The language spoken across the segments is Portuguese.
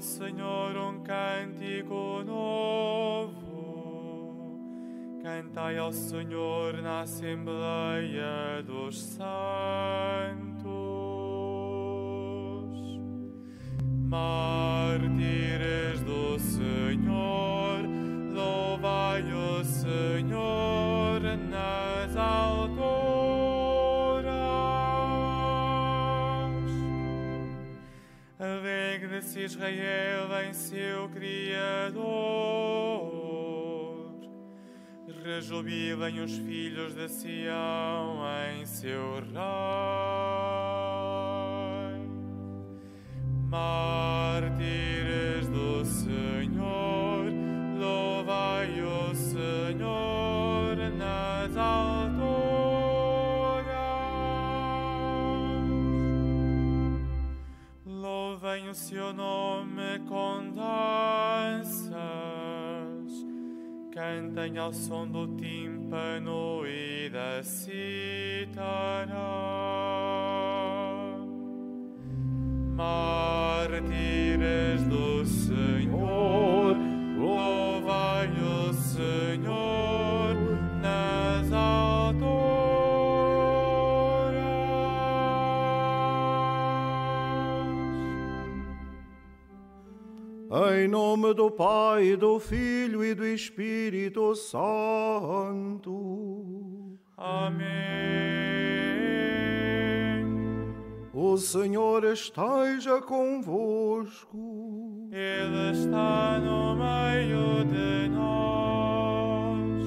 Senhor um cântico novo. Cantai ao Senhor na Assembleia dos Santos. Israel em seu Criador. Rejubilem os filhos de Sião em seu Rei. Mártires do Senhor, cantem ao som do tímpano e da cítara. Mártires do Pai, do Filho e do Espírito Santo. Amém. O Senhor esteja convosco. Ele está no meio de nós.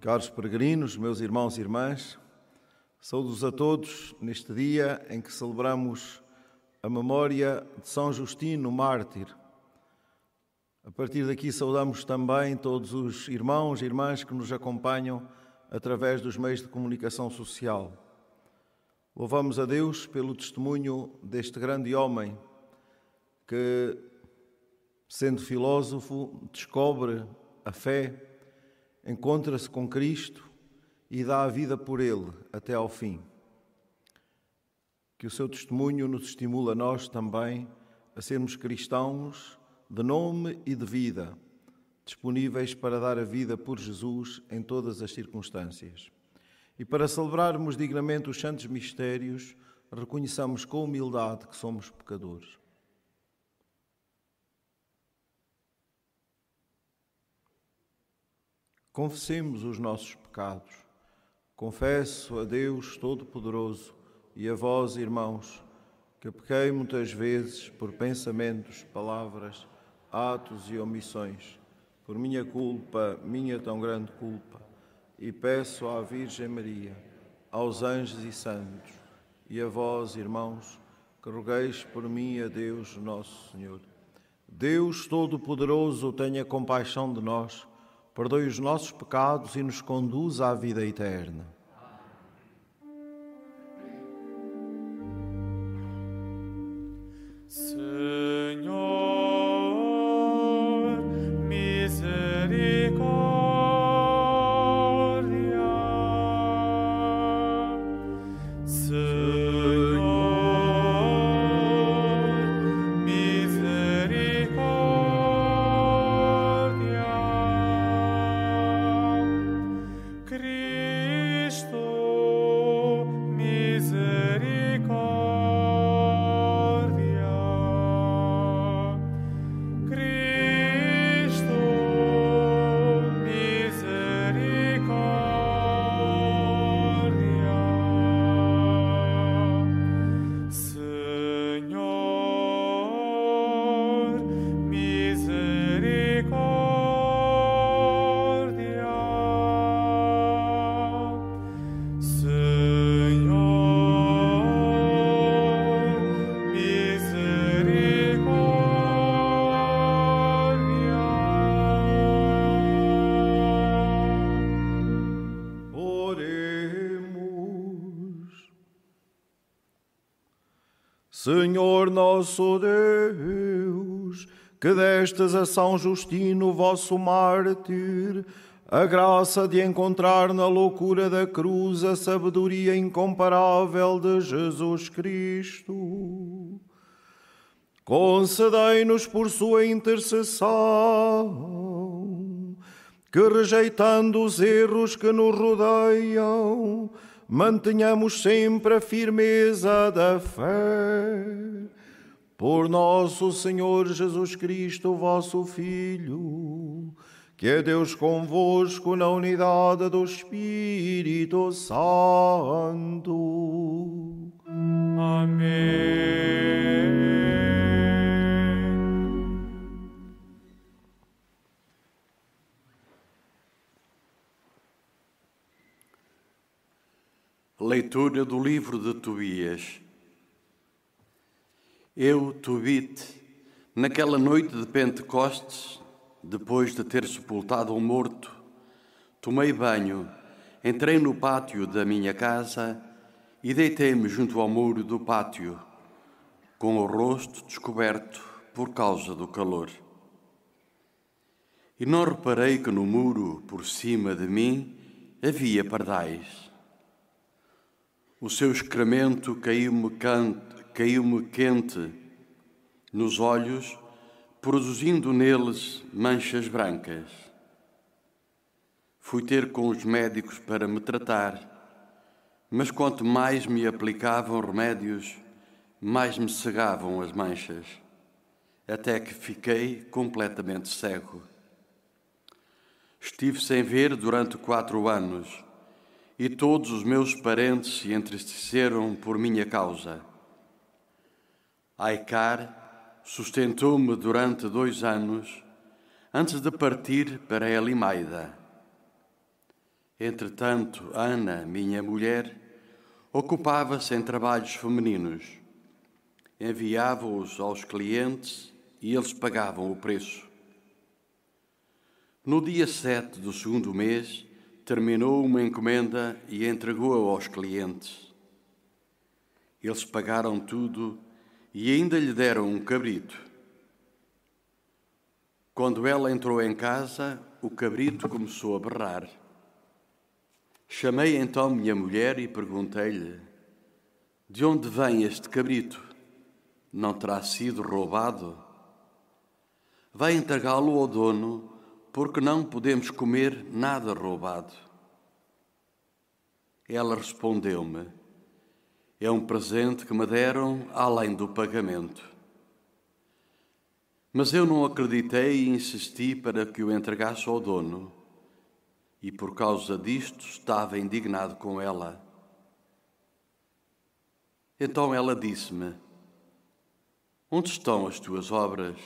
Caros peregrinos, meus irmãos e irmãs, saúdos a todos neste dia em que celebramos a memória de São Justino, mártir. A partir daqui saudamos também todos os irmãos e irmãs que nos acompanham através dos meios de comunicação social. Louvamos a Deus pelo testemunho deste grande homem que, sendo filósofo, descobre a fé, encontra-se com Cristo e dá a vida por Ele até ao fim. Que o seu testemunho nos estimula a nós também a sermos cristãos de nome e de vida, disponíveis para dar a vida por Jesus em todas as circunstâncias. E para celebrarmos dignamente os santos mistérios, reconheçamos com humildade que somos pecadores. Confessemos os nossos pecados. Confesso a Deus Todo-Poderoso e a vós, irmãos, que pequei muitas vezes por pensamentos, palavras, atos e omissões, por minha culpa, minha tão grande culpa, e peço à Virgem Maria, aos anjos e santos, e a vós, irmãos, que rogueis por mim a Deus nosso Senhor. Deus Todo-Poderoso, tenha compaixão de nós, perdoe os nossos pecados e nos conduza à vida eterna. Senhor, que destes a São Justino, vosso mártir, a graça de encontrar na loucura da cruz a sabedoria incomparável de Jesus Cristo. Concedei-nos por sua intercessão, que rejeitando os erros que nos rodeiam, mantenhamos sempre a firmeza da fé. Por nosso Senhor Jesus Cristo, vosso Filho, que é Deus convosco na unidade do Espírito Santo. Amém. Leitura do livro de Tobias. Eu, Tobit, naquela noite de Pentecostes, depois de ter sepultado um morto, tomei banho, entrei no pátio da minha casa e deitei-me junto ao muro do pátio, com o rosto descoberto por causa do calor. E não reparei que no muro, por cima de mim, havia pardais. O seu excremento caiu-me caiu quente nos olhos, produzindo neles manchas brancas. Fui ter com os médicos para me tratar, mas quanto mais me aplicavam remédios, mais me cegavam as manchas, até que fiquei completamente cego. Estive sem ver durante quatro anos e todos os meus parentes se entristeceram por minha causa. Aicar sustentou-me durante dois anos antes de partir para Elimaida. Entretanto, Ana, minha mulher, ocupava-se em trabalhos femininos. Enviava-os aos clientes e eles pagavam o preço. No dia sete do segundo mês, terminou uma encomenda e entregou-a aos clientes. Eles pagaram tudo e ainda lhe deram um cabrito. Quando ela entrou em casa, o cabrito começou a berrar. Chamei então minha mulher e perguntei-lhe: De onde vem este cabrito? Não terá sido roubado? Vai entregá-lo ao dono porque não podemos comer nada roubado. Ela respondeu-me: É um presente que me deram além do pagamento. Mas eu não acreditei e insisti para que o entregasse ao dono, e por causa disto estava indignado com ela. Então ela disse-me: Onde estão as tuas obras?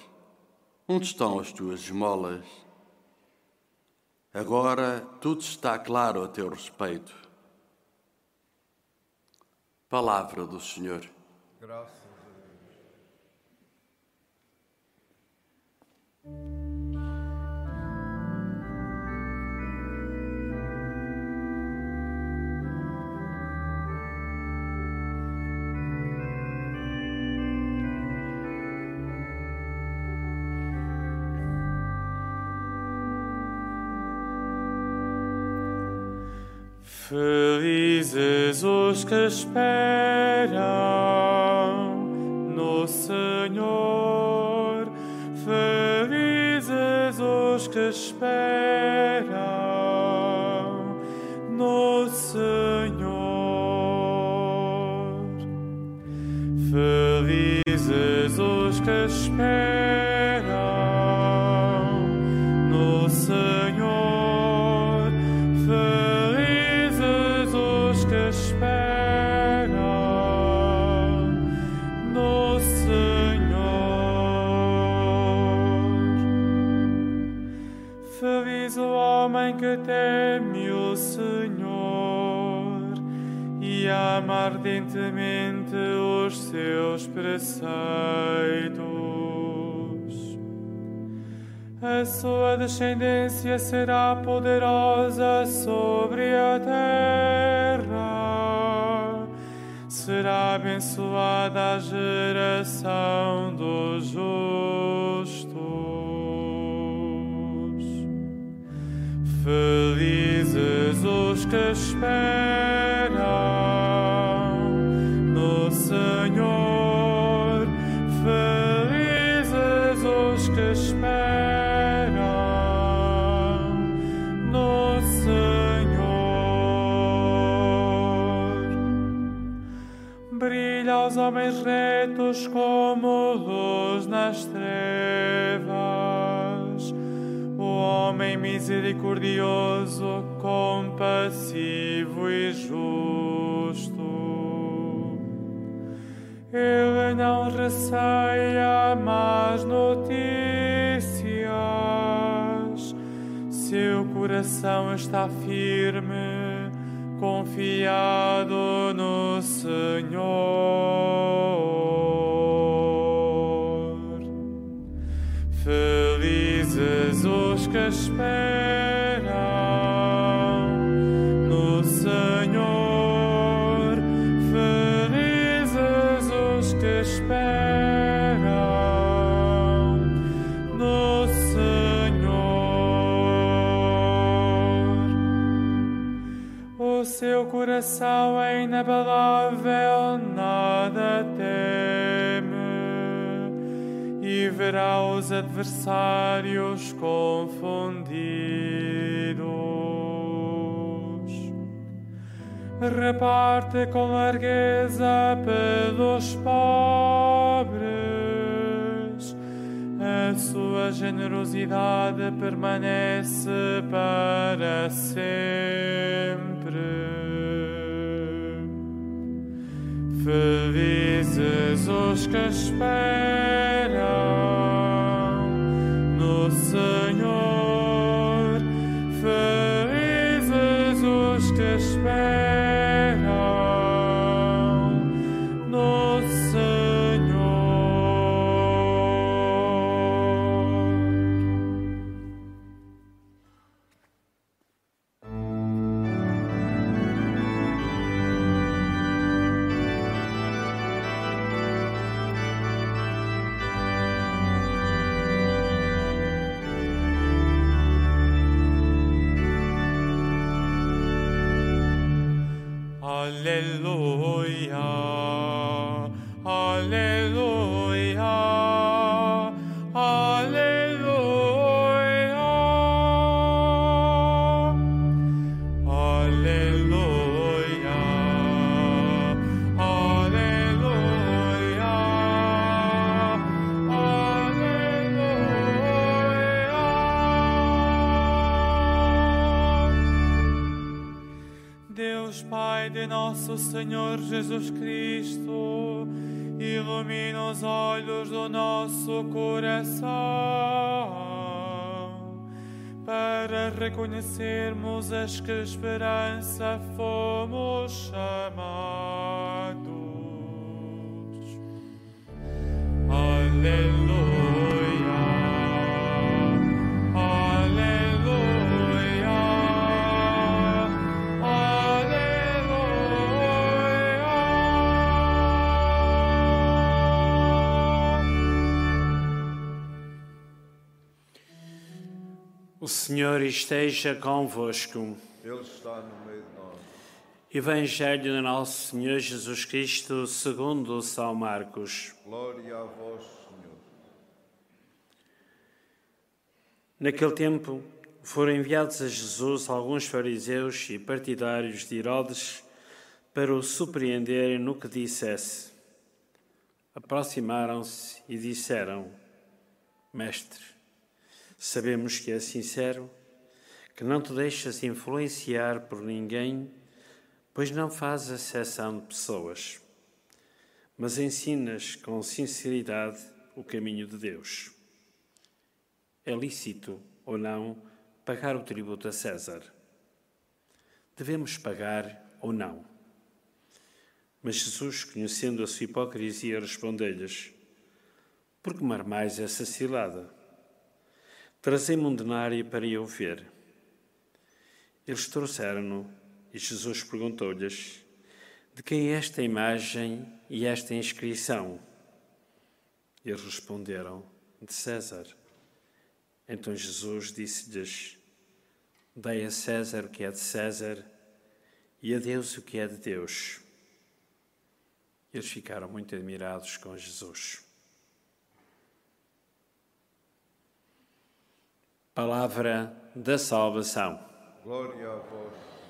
Onde estão as tuas esmolas? Agora tudo está claro a teu respeito. Palavra do Senhor. Graças Felizes os que esperam no Senhor, felizes os que esperam sua descendência será poderosa sobre a terra, será abençoada a geração dos justos. Felizes os que esperam Brilha aos homens retos como luz nas trevas. O homem misericordioso, compassivo e justo. Ele não receia más notícias. Seu coração está firme, confiado no Senhor. Coração é inabalável, nada teme e verá os adversários confundidos. Reparte com largueza pelos pobres, a sua generosidade permanece para sempre. Felizes os que esperam nosso Senhor Jesus Cristo, ilumina os olhos do nosso coração para reconhecermos as que esperança fomos esteja convosco. Ele está no meio de nós. Evangelho de Nosso Senhor Jesus Cristo, segundo São Marcos. Glória a vós, Senhor. Naquele tempo foram enviados a Jesus alguns fariseus e partidários de Herodes para o surpreenderem no que dissesse. Aproximaram-se e disseram: Mestre, sabemos que és sincero, que não te deixas influenciar por ninguém, pois não fazes exceção de pessoas, mas ensinas com sinceridade o caminho de Deus. É lícito ou não pagar o tributo a César? Devemos pagar ou não? Mas Jesus, conhecendo a sua hipocrisia, respondeu-lhes: Por que me armais essa cilada? Trazei-me um denário para eu ver. Eles trouxeram-no e Jesus perguntou-lhes: De quem é esta imagem e esta inscrição? Eles responderam: De César. Então Jesus disse-lhes: Dei a César o que é de César e a Deus o que é de Deus. Eles ficaram muito admirados com Jesus. Palavra da salvação. Glória a vós.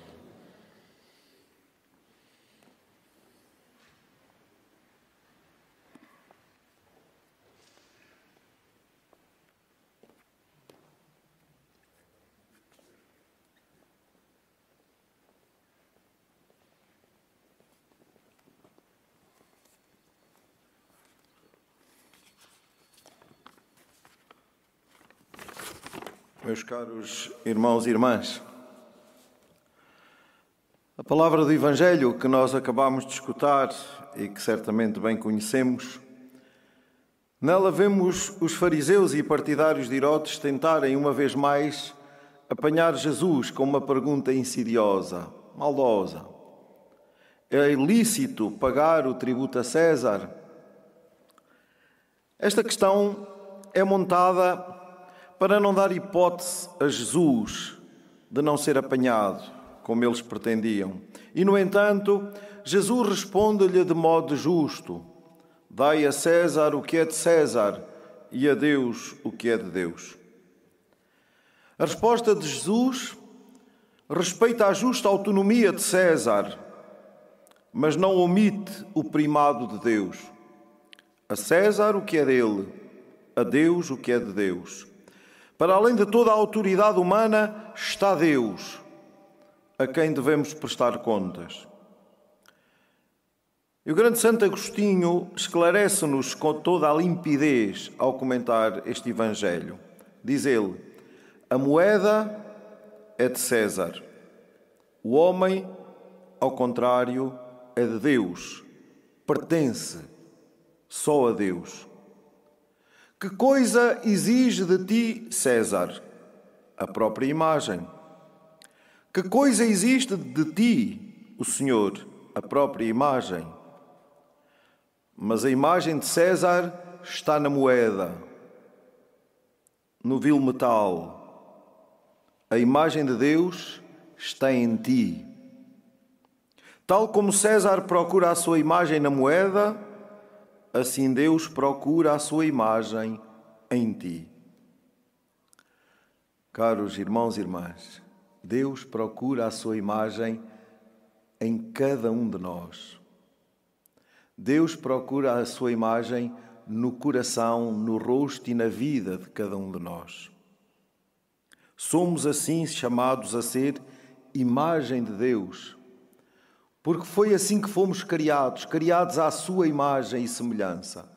Meus caros irmãos e irmãs, a palavra do Evangelho que nós acabamos de escutar e que certamente bem conhecemos, nela vemos os fariseus e partidários de Herodes tentarem uma vez mais apanhar Jesus com uma pergunta insidiosa, maldosa. É ilícito pagar o tributo a César? Esta questão é montada para não dar hipótese a Jesus de não ser apanhado, como eles pretendiam. E, no entanto, Jesus responde-lhe de modo justo: Dai a César o que é de César e a Deus o que é de Deus. A resposta de Jesus respeita a justa autonomia de César, mas não omite o primado de Deus. A César o que é dele, a Deus o que é de Deus. Para além de toda a autoridade humana está Deus, a quem devemos prestar contas. E o grande Santo Agostinho esclarece-nos com toda a limpidez ao comentar este Evangelho. Diz ele: a moeda é de César, o homem, ao contrário, é de Deus, pertence só a Deus. Que coisa exige de ti, César? A própria imagem. Que coisa existe de ti, o Senhor? A própria imagem. Mas a imagem de César está na moeda, no vil metal. A imagem de Deus está em ti. Tal como César procura a sua imagem na moeda, assim Deus procura a sua imagem em ti. Caros irmãos e irmãs, Deus procura a sua imagem em cada um de nós. Deus procura a sua imagem no coração, no rosto e na vida de cada um de nós. Somos assim chamados a ser imagem de Deus porque foi assim que fomos criados, criados à sua imagem e semelhança.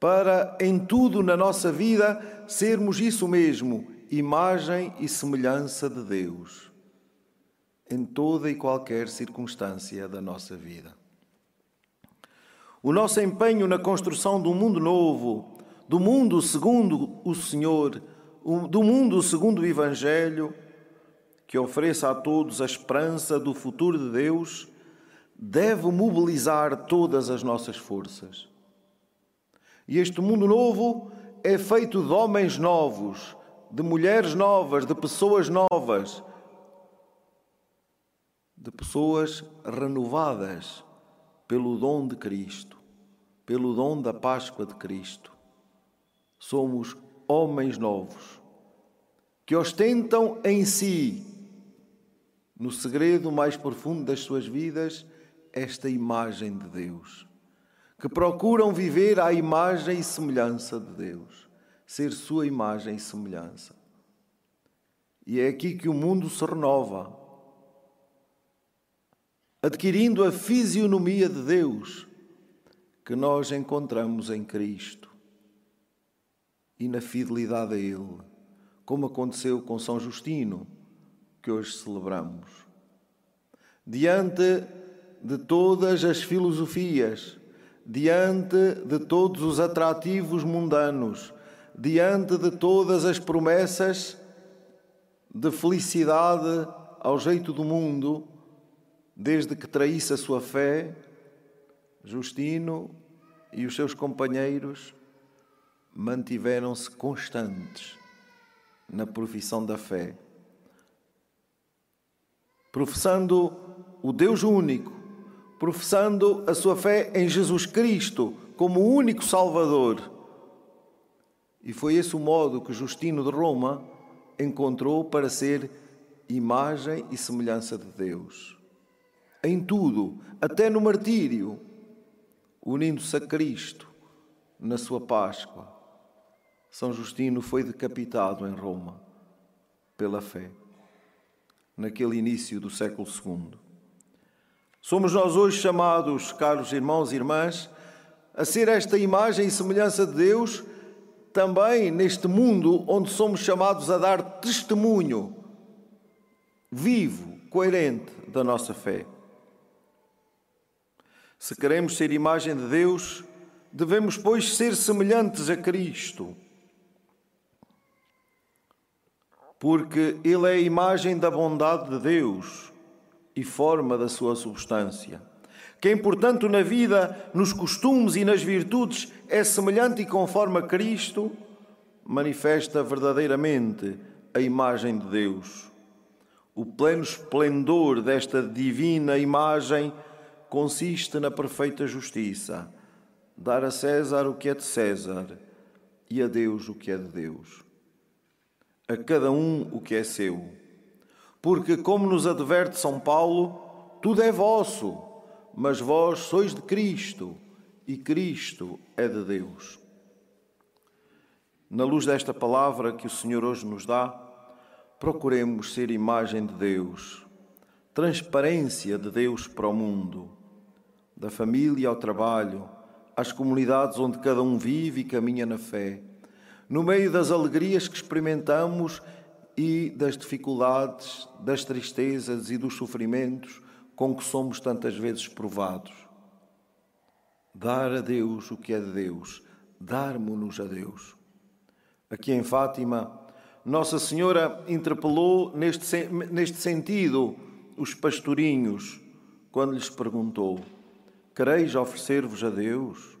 Para em tudo na nossa vida sermos isso mesmo, imagem e semelhança de Deus, em toda e qualquer circunstância da nossa vida. O nosso empenho na construção do mundo novo, do mundo segundo o Senhor, do mundo segundo o Evangelho, que ofereça a todos a esperança do futuro de Deus, deve mobilizar todas as nossas forças. E este mundo novo é feito de homens novos, de mulheres novas, de pessoas novas, de pessoas renovadas pelo dom de Cristo, pelo dom da Páscoa de Cristo. Somos homens novos que ostentam em si no segredo mais profundo das suas vidas, esta imagem de Deus, que procuram viver à imagem e semelhança de Deus, ser sua imagem e semelhança. E é aqui que o mundo se renova, adquirindo a fisionomia de Deus que nós encontramos em Cristo e na fidelidade a Ele, como aconteceu com São Justino que hoje celebramos. Diante de todas as filosofias, diante de todos os atrativos mundanos, diante de todas as promessas de felicidade ao jeito do mundo, Desde que traísse a sua fé, Justino e os seus companheiros mantiveram-se constantes na profissão da fé, professando o Deus único, professando a sua fé em Jesus Cristo como o único Salvador. E foi esse o modo que Justino de Roma encontrou para ser imagem e semelhança de Deus. Em tudo, até no martírio, unindo-se a Cristo na sua Páscoa. São Justino foi decapitado em Roma pela fé, naquele início do século II. Somos nós hoje chamados, caros irmãos e irmãs, a ser esta imagem e semelhança de Deus também neste mundo onde somos chamados a dar testemunho vivo, coerente da nossa fé. Se queremos ser imagem de Deus, devemos, pois, ser semelhantes a Cristo. Porque Ele é a imagem da bondade de Deus e forma da sua substância. Quem, portanto, na vida, nos costumes e nas virtudes é semelhante e conforme a Cristo, manifesta verdadeiramente a imagem de Deus. O pleno esplendor desta divina imagem consiste na perfeita justiça, dar a César o que é de César e a Deus o que é de Deus. A cada um o que é seu. Porque, como nos adverte São Paulo, tudo é vosso, mas vós sois de Cristo e Cristo é de Deus. Na luz desta palavra que o Senhor hoje nos dá, procuremos ser imagem de Deus, transparência de Deus para o mundo da família ao trabalho, às comunidades onde cada um vive e caminha na fé, no meio das alegrias que experimentamos e das dificuldades, das tristezas e dos sofrimentos com que somos tantas vezes provados. Dar a Deus o que é de Deus, darmo-nos a Deus. Aqui em Fátima, Nossa Senhora interpelou neste, neste sentido os pastorinhos quando lhes perguntou: Quereis oferecer-vos a Deus?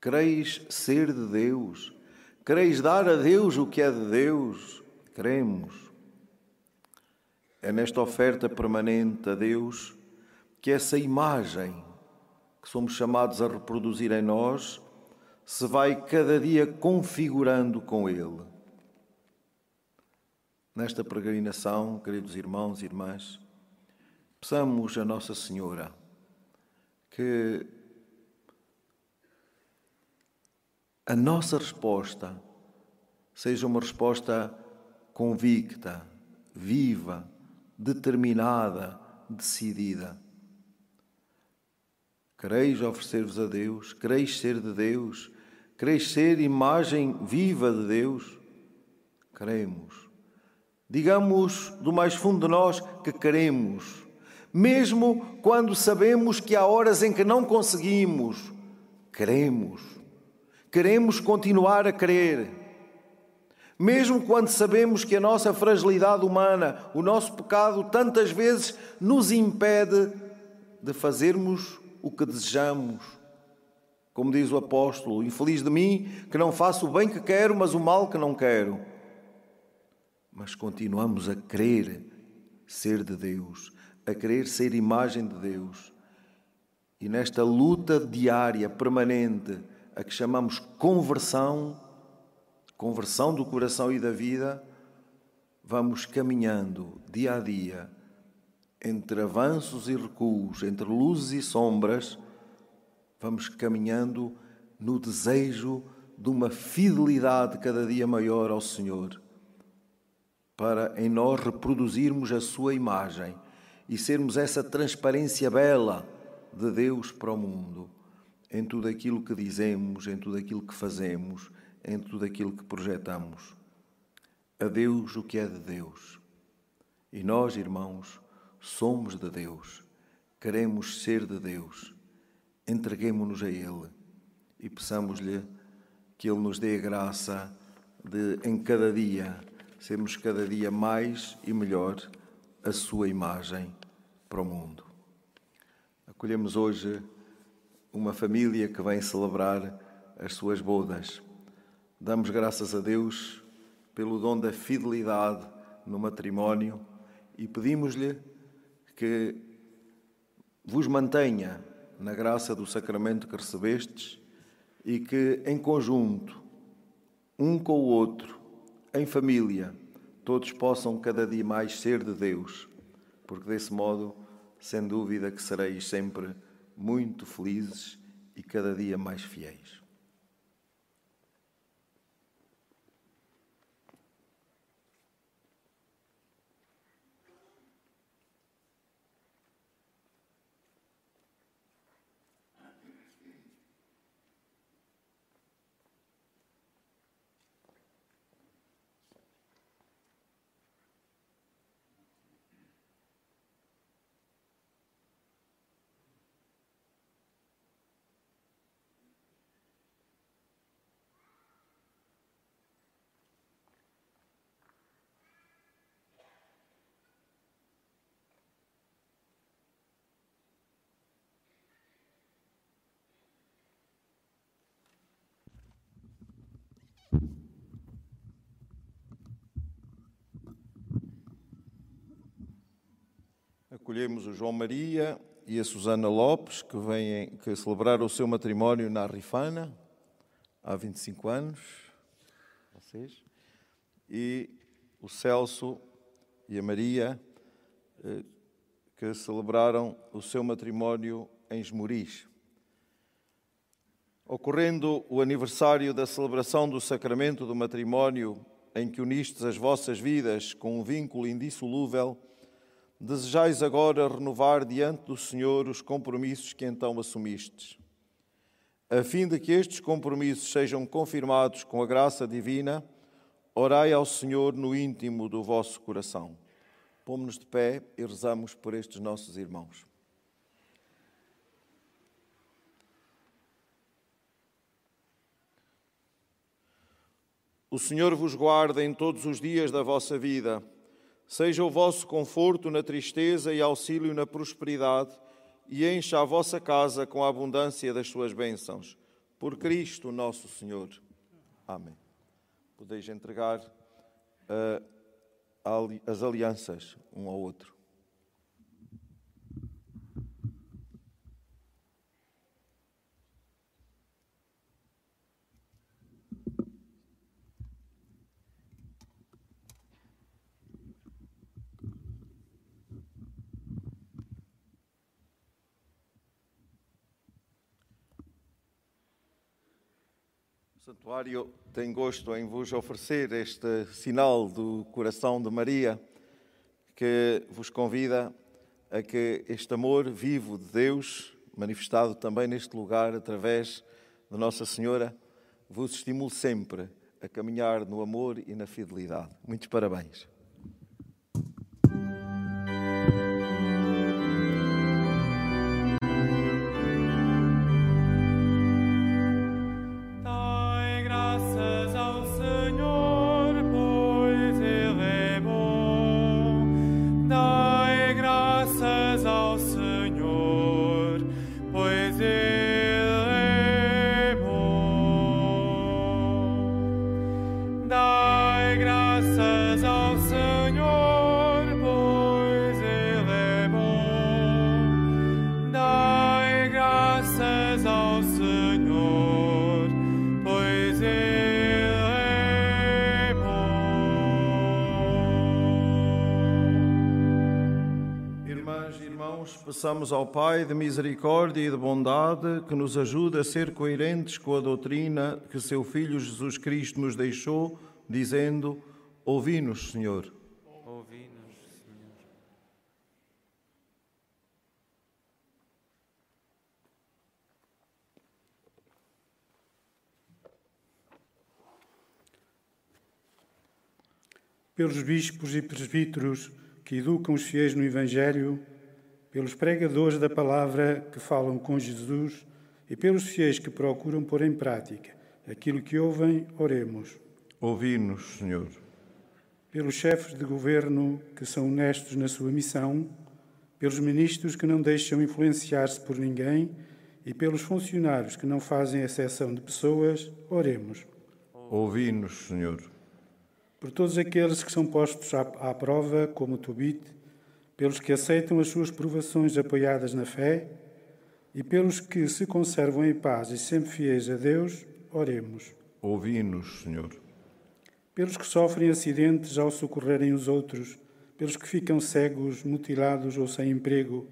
Quereis ser de Deus? Quereis dar a Deus o que é de Deus? Queremos. É nesta oferta permanente a Deus que essa imagem que somos chamados a reproduzir em nós se vai cada dia configurando com Ele. Nesta peregrinação, queridos irmãos e irmãs, Peçamos a Nossa Senhora que a nossa resposta seja uma resposta convicta, viva, determinada, decidida. Quereis oferecer-vos a Deus? Quereis ser de Deus? Quereis ser imagem viva de Deus? Queremos. Digamos do mais fundo de nós que queremos mesmo quando sabemos que há horas em que não conseguimos, queremos. Queremos continuar a crer. Mesmo quando sabemos que a nossa fragilidade humana, o nosso pecado, tantas vezes nos impede de fazermos o que desejamos. Como diz o apóstolo: Infeliz de mim que não faço o bem que quero, mas o mal que não quero. Mas continuamos a querer ser de Deus, a querer ser imagem de Deus. E nesta luta diária, permanente, a que chamamos conversão, conversão do coração e da vida, vamos caminhando dia a dia entre avanços e recuos, entre luzes e sombras, vamos caminhando no desejo de uma fidelidade cada dia maior ao Senhor, para em nós reproduzirmos a Sua imagem e sermos essa transparência bela de Deus para o mundo, em tudo aquilo que dizemos, em tudo aquilo que fazemos, em tudo aquilo que projetamos. A Deus o que é de Deus. E nós, irmãos, somos de Deus, queremos ser de Deus. Entreguemo-nos a Ele e peçamos-lhe que Ele nos dê a graça de, em cada dia, sermos cada dia mais e melhor a sua imagem para o mundo. Acolhemos hoje uma família que vem celebrar as suas bodas. Damos graças a Deus pelo dom da fidelidade no matrimónio e pedimos-lhe que vos mantenha na graça do sacramento que recebestes e que, em conjunto, um com o outro, em família, todos possam cada dia mais ser de Deus, porque desse modo, sem dúvida, que sereis sempre muito felizes e cada dia mais fiéis. Acolhemos o João Maria e a Susana Lopes, que vêm que celebraram o seu matrimónio na Rifana há 25 anos. Vocês. E o Celso e a Maria, eh, que celebraram o seu matrimónio em Esmoriz. Ocorrendo o aniversário da celebração do sacramento do matrimónio, em que unistes as vossas vidas com um vínculo indissolúvel, desejais agora renovar diante do Senhor os compromissos que então assumistes. A fim de que estes compromissos sejam confirmados com a graça divina, orai ao Senhor no íntimo do vosso coração. Pomos-nos de pé e rezamos por estes nossos irmãos. O Senhor vos guarda em todos os dias da vossa vida Seja o vosso conforto na tristeza e auxílio na prosperidade, e encha a vossa casa com a abundância das suas bênçãos. Por Cristo nosso Senhor. Amém. Podeis entregar uh, as alianças um ao outro. O Santuário tem gosto em vos oferecer este sinal do coração de Maria, que vos convida a que este amor vivo de Deus, manifestado também neste lugar através de Nossa Senhora, vos estimule sempre a caminhar no amor e na fidelidade. Muitos parabéns. Peçamos ao Pai de misericórdia e de bondade que nos ajude a ser coerentes com a doutrina que seu Filho Jesus Cristo nos deixou, dizendo: Ouvi-nos, Senhor. Ouvi-nos, Senhor. Pelos bispos e presbíteros que educam os fiéis no Evangelho, pelos pregadores da palavra que falam com Jesus e pelos fiéis que procuram pôr em prática aquilo que ouvem, oremos. Ouvi-nos, Senhor. pelos chefes de governo que são honestos na sua missão, pelos ministros que não deixam influenciar-se por ninguém e pelos funcionários que não fazem exceção de pessoas, oremos. Ouvi-nos, Senhor. Por todos aqueles que são postos à, à prova, como Tobit, pelos que aceitam as suas provações apoiadas na fé e pelos que se conservam em paz e sempre fiéis a Deus, oremos. Ouvi-nos, Senhor. Pelos que sofrem acidentes ao socorrerem os outros, pelos que ficam cegos, mutilados ou sem emprego,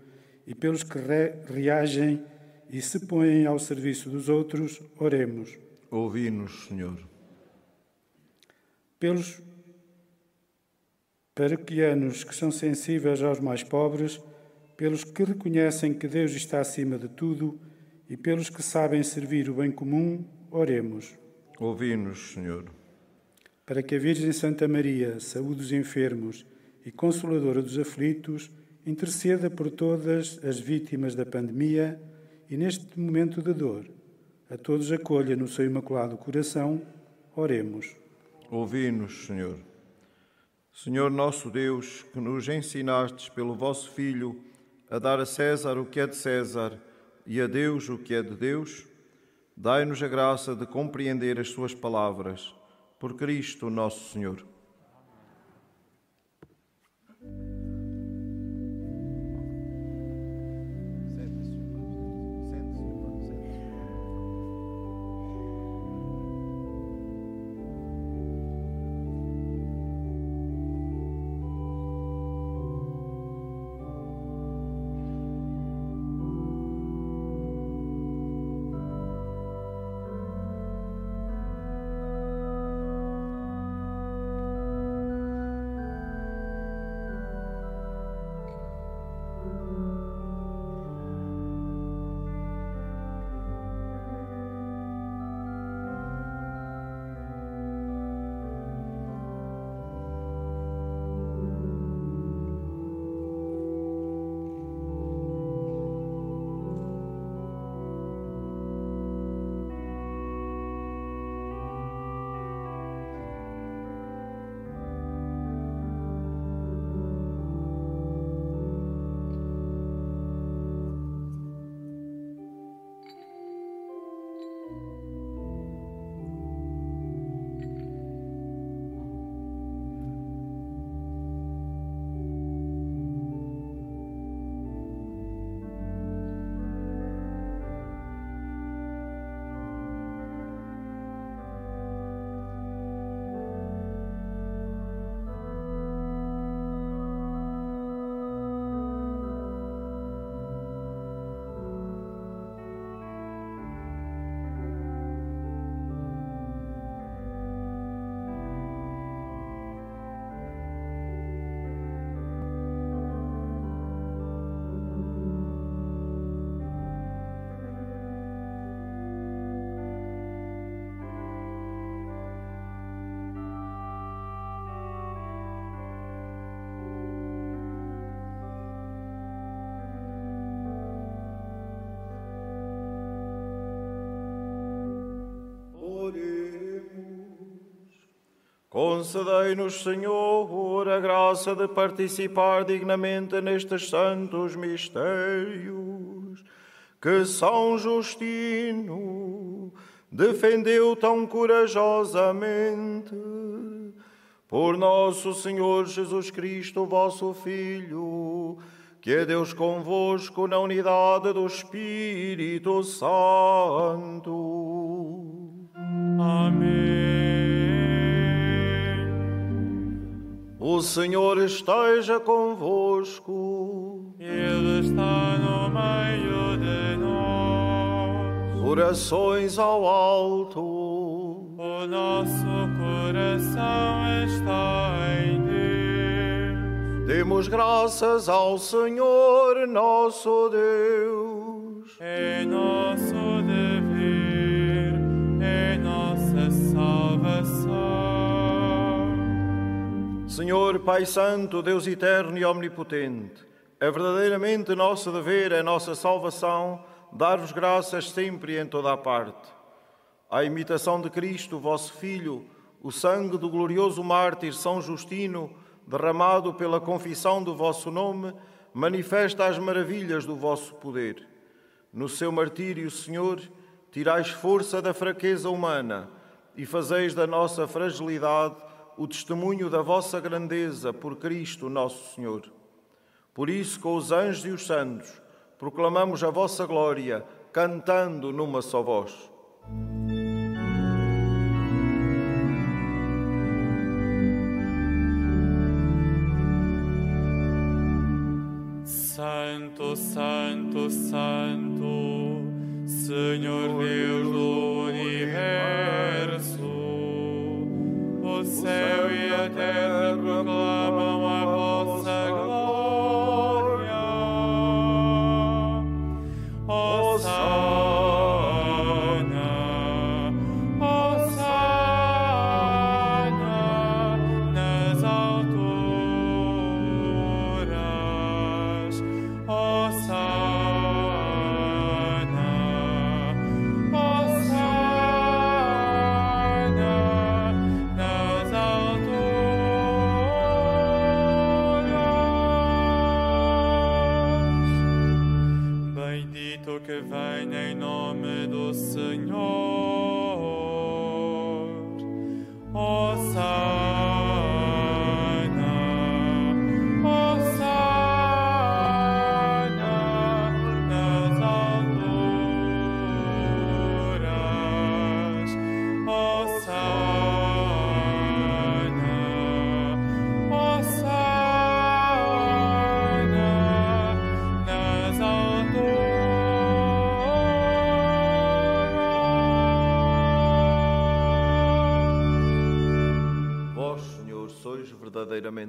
e pelos que re reagem e se põem ao serviço dos outros, oremos. Ouvi-nos, Senhor. Pelos paroquianos que são sensíveis aos mais pobres, pelos que reconhecem que Deus está acima de tudo e pelos que sabem servir o bem comum, oremos. Ouvi-nos, Senhor. Para que a Virgem Santa Maria, saúde dos enfermos e consoladora dos aflitos, interceda por todas as vítimas da pandemia e neste momento de dor, a todos acolha no seu imaculado coração, oremos. Ouvi-nos, Senhor. Senhor nosso Deus, que nos ensinastes pelo vosso Filho a dar a César o que é de César e a Deus o que é de Deus, dai-nos a graça de compreender as suas palavras. Por Cristo nosso Senhor. Concedei-nos, Senhor, a graça de participar dignamente nestes santos mistérios que São Justino defendeu tão corajosamente. Por nosso Senhor Jesus Cristo, vosso Filho, que é Deus convosco na unidade do Espírito Santo. Amém. O Senhor esteja convosco. Ele está no meio de nós. Orações ao alto. O nosso coração está em Deus. Demos graças ao Senhor nosso Deus. É nosso Senhor Pai Santo, Deus eterno e omnipotente, é verdadeiramente nosso dever, é nossa salvação, dar-vos graças sempre e em toda a parte. À imitação de Cristo, vosso Filho, o sangue do glorioso mártir São Justino, derramado pela confissão do vosso nome, manifesta as maravilhas do vosso poder. No seu martírio, Senhor, tirais força da fraqueza humana e fazeis da nossa fragilidade o testemunho da vossa grandeza por Cristo nosso Senhor. Por isso, com os anjos e os santos, proclamamos a vossa glória, cantando numa só voz. Santo, Santo, Santo, Senhor Deus do o céu e a terra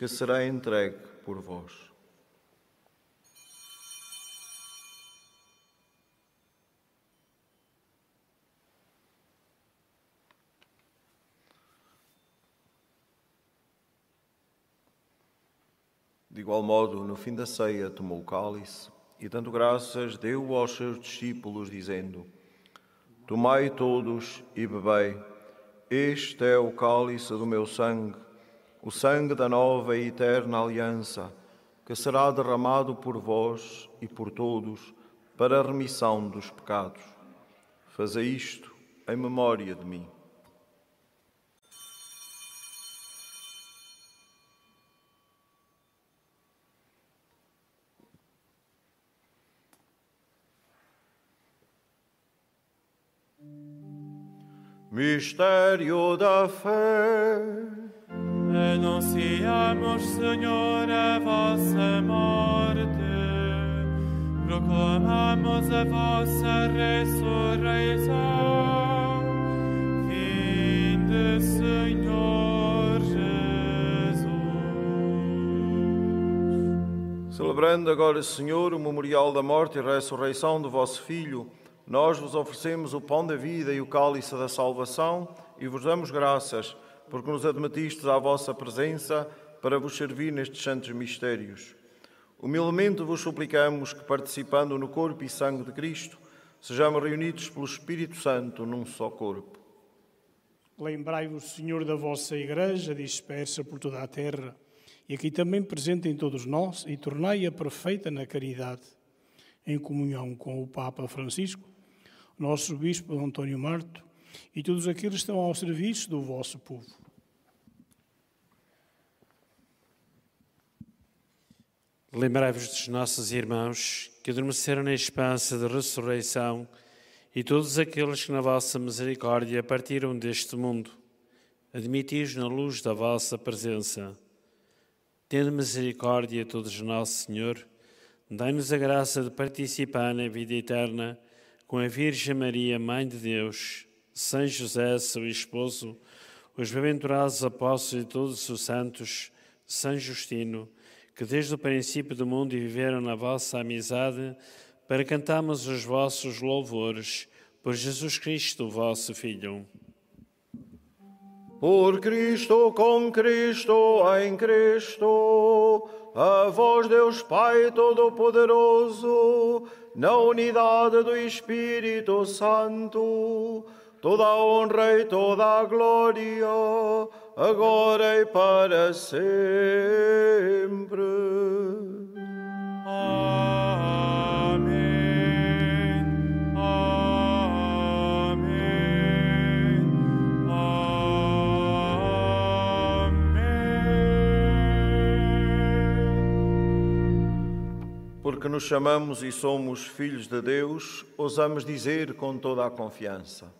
que será entregue por vós. De igual modo, no fim da ceia, tomou o cálice e, dando graças, deu aos seus discípulos, dizendo: Tomai todos e bebei. Este é o cálice do meu sangue, o sangue da nova e eterna aliança, que será derramado por vós e por todos para a remissão dos pecados. Fazei isto em memória de mim. Mistério da fé. Anunciamos, Senhor, a vossa morte, proclamamos a vossa ressurreição. Vinde, Senhor Jesus. Celebrando agora, Senhor, o memorial da morte e ressurreição do vosso Filho, nós vos oferecemos o pão da vida e o cálice da salvação e vos damos graças, porque nos admitistes à vossa presença para vos servir nestes santos mistérios. Humildemente vos suplicamos que, participando no corpo e sangue de Cristo, sejamos reunidos pelo Espírito Santo num só corpo. Lembrai-vos, Senhor, da vossa Igreja dispersa por toda a terra e aqui também presente em todos nós e tornai-a perfeita na caridade, em comunhão com o Papa Francisco, nosso Bispo António Marto e todos aqueles que estão ao serviço do vosso povo. Lembrai-vos dos nossos irmãos que adormeceram na esperança de ressurreição e todos aqueles que na vossa misericórdia partiram deste mundo. Admiti-os na luz da vossa presença. Tendo misericórdia a todos nosso Senhor, dai-nos a graça de participar na vida eterna com a Virgem Maria, Mãe de Deus, São José, seu esposo, os bem-aventurados apóstolos e todos os santos, São Justino, que desde o princípio do mundo viveram na vossa amizade, para cantarmos os vossos louvores por Jesus Cristo, vosso Filho. Por Cristo, com Cristo, em Cristo, a vós, Deus Pai Todo-Poderoso, na unidade do Espírito Santo, toda a honra e toda a glória, agora e para sempre. Amém. Amém. Amém. Porque nos chamamos e somos filhos de Deus, ousamos dizer com toda a confiança: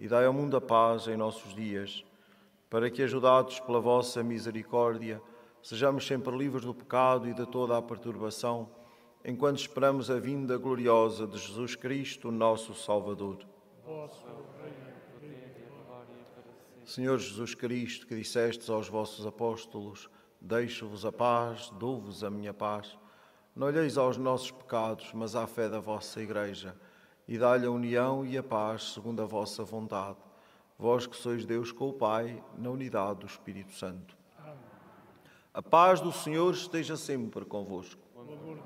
e dai ao mundo a paz em nossos dias, para que, ajudados pela vossa misericórdia, sejamos sempre livres do pecado e de toda a perturbação, enquanto esperamos a vinda gloriosa de Jesus Cristo, nosso Salvador. Senhor Jesus Cristo, que dissestes aos vossos apóstolos: Deixo-vos a paz, dou-vos a minha paz. Não olheis aos nossos pecados, mas à fé da vossa Igreja, e dá-lhe a união e a paz segundo a vossa vontade. Vós que sois Deus com o Pai, na unidade do Espírito Santo. A paz do Senhor esteja sempre convosco. Cordeiro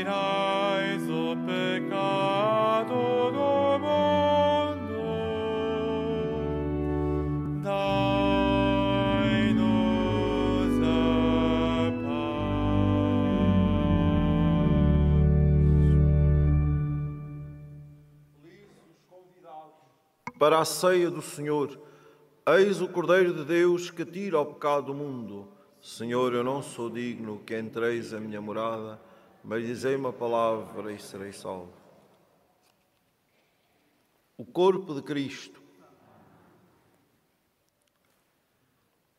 tirais o pecado do mundo, dai-nos a paz. Para a ceia do Senhor, eis o Cordeiro de Deus que tira o pecado do mundo. Senhor, eu não sou digno que entreis a minha morada, mas dizei uma palavra e serei salvo. O corpo de Cristo.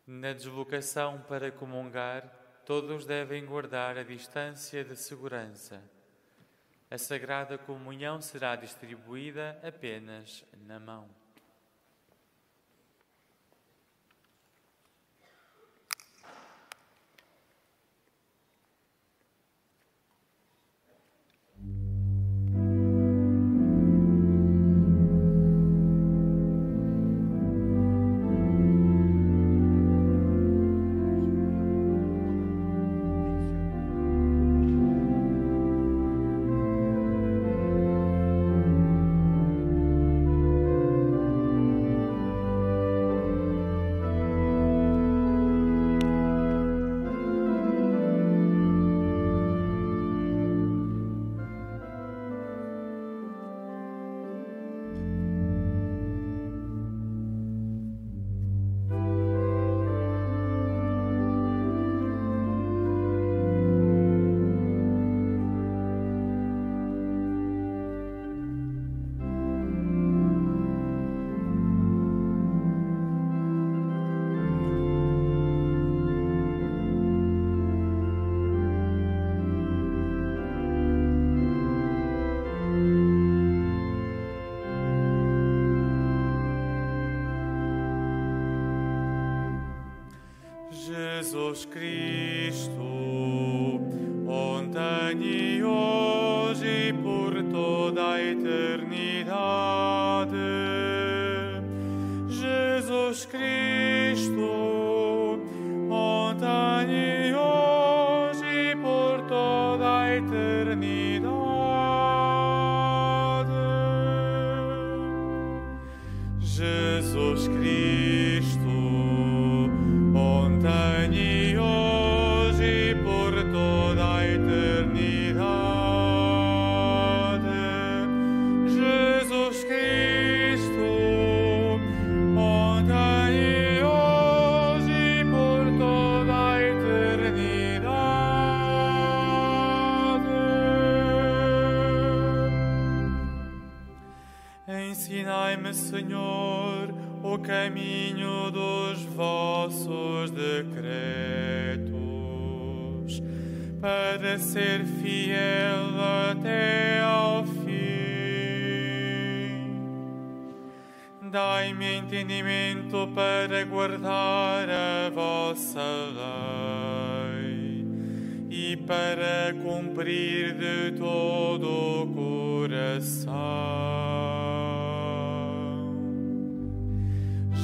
Na deslocação para comungar, todos devem guardar a distância de segurança. A Sagrada Comunhão será distribuída apenas na mão.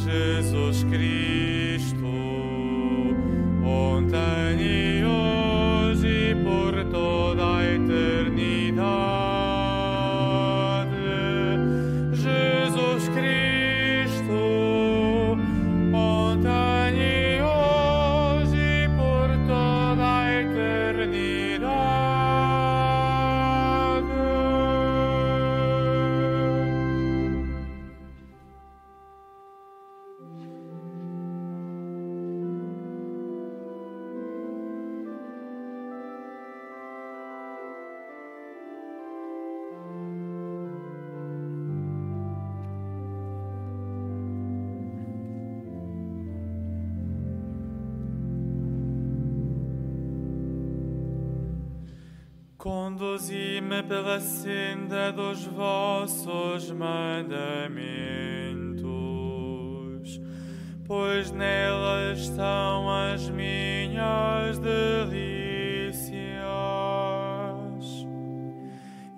Jesus Cristo. guarda dos vossos mandamentos, pois nelas estão as minhas delícias.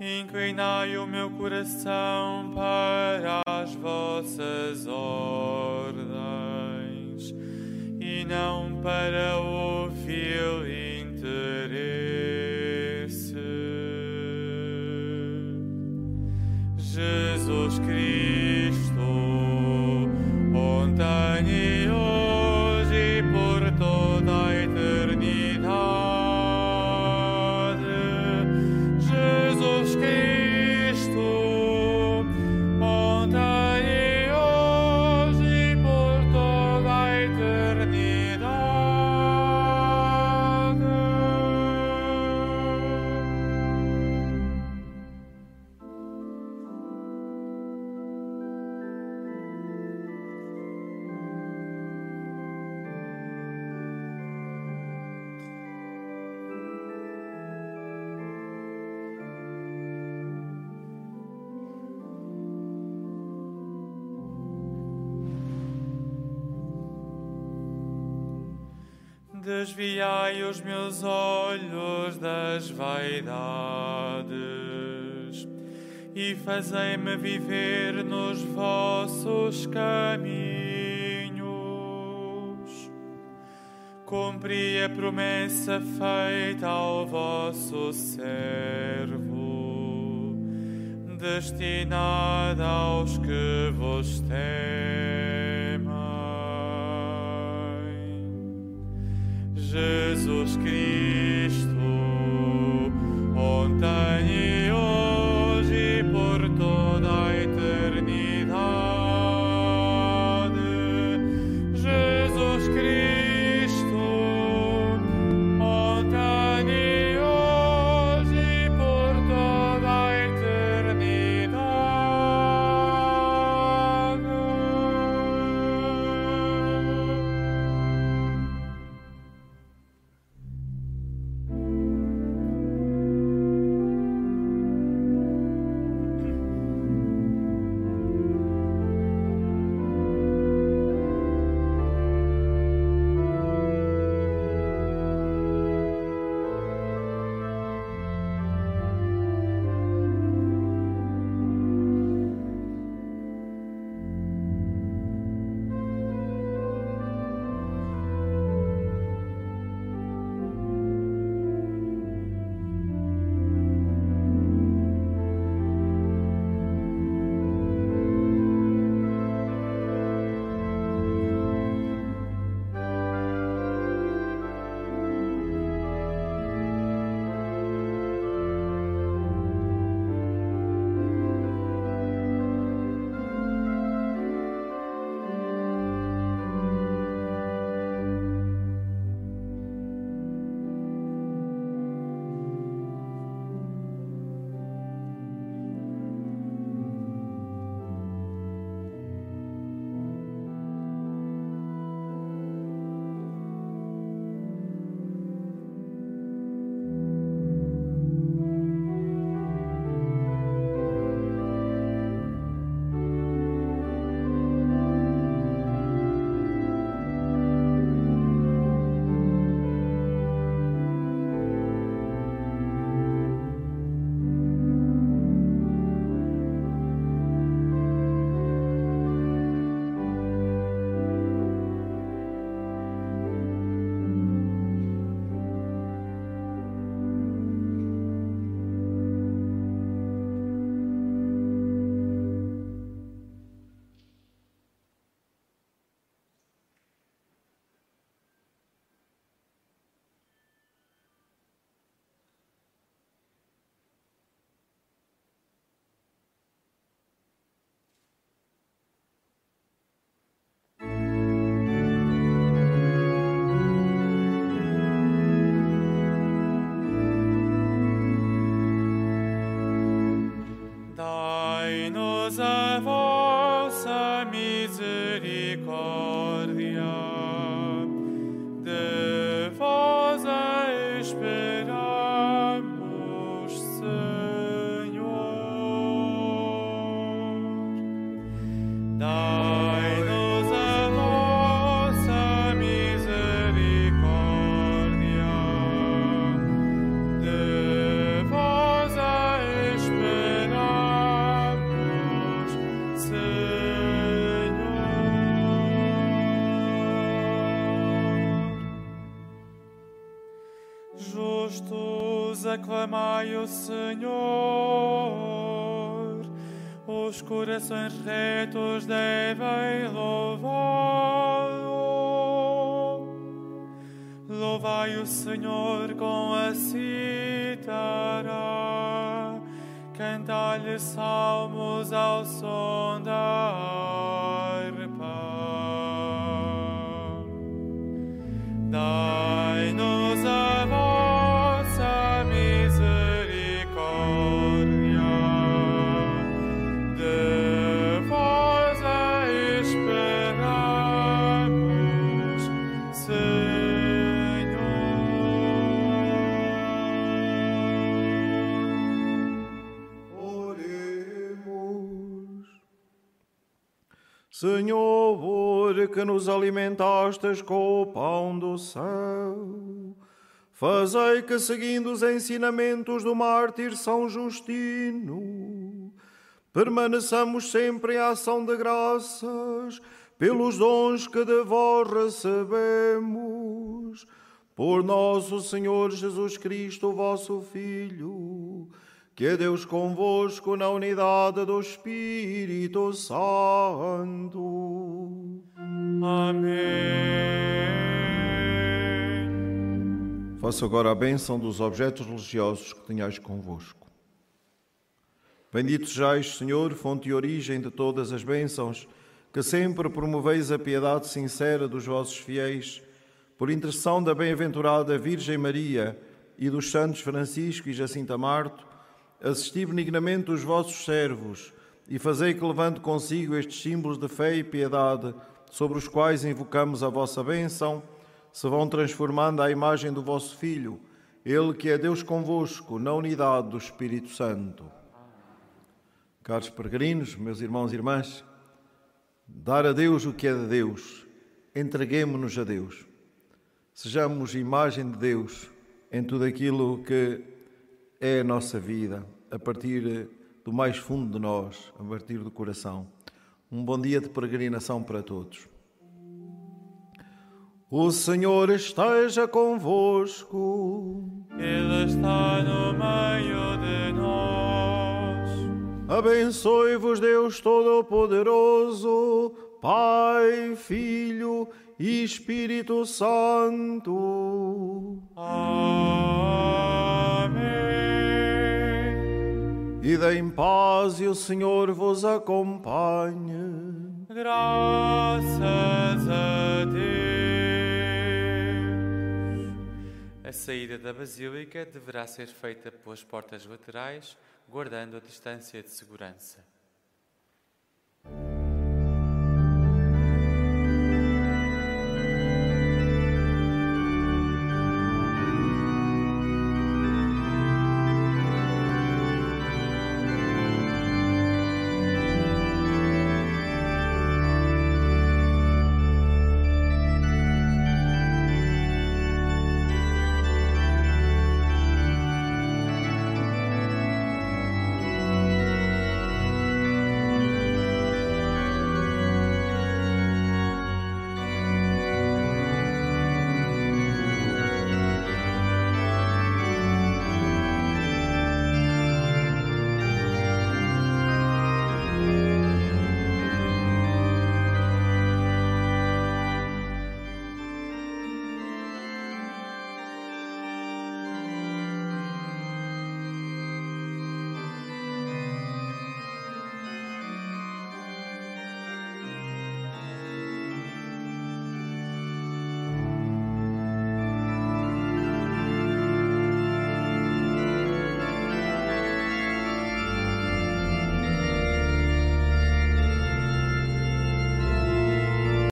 Inclinai o meu coração para as vossas ordens e não para o filho. Jesus Cristo. Desviai os meus olhos das vaidades e fazei-me viver nos vossos caminhos. Cumpri a promessa feita ao vosso servo, destinada aos que vos têm. Jesus Cristo. Corações retos devem louvá-lo. Louvai o Senhor com a cítara, cantai-lhe salmos ao som Senhor, que nos alimentastes com o pão do céu, fazei que, seguindo os ensinamentos do mártir São Justino, permaneçamos sempre em ação de graças pelos dons que de vós recebemos. Por nosso Senhor Jesus Cristo, vosso Filho, que é Deus convosco na unidade do Espírito Santo. Amém. Faça agora a bênção dos objetos religiosos que tenhais convosco. Bendito sejais, Senhor, fonte e origem de todas as bênçãos, que sempre promoveis a piedade sincera dos vossos fiéis, por intercessão da bem-aventurada Virgem Maria e dos santos Francisco e Jacinta Marto, assisti benignamente os vossos servos e fazei que levante consigo estes símbolos de fé e piedade, sobre os quais invocamos a vossa bênção, se vão transformando à imagem do vosso Filho, Ele que é Deus convosco, na unidade do Espírito Santo. Caros peregrinos, meus irmãos e irmãs, dar a Deus o que é de Deus, entreguemo-nos a Deus. Sejamos imagem de Deus em tudo aquilo que é a nossa vida, a partir do mais fundo de nós, a partir do coração. Um bom dia de peregrinação para todos. O Senhor esteja convosco. Ele está no meio de nós. Abençoe-vos Deus Todo-Poderoso, Pai, Filho e Espírito Santo. Amém. Vida em paz e o Senhor vos acompanhe. Graças a Deus. A saída da Basílica deverá ser feita pelas portas laterais, guardando a distância de segurança.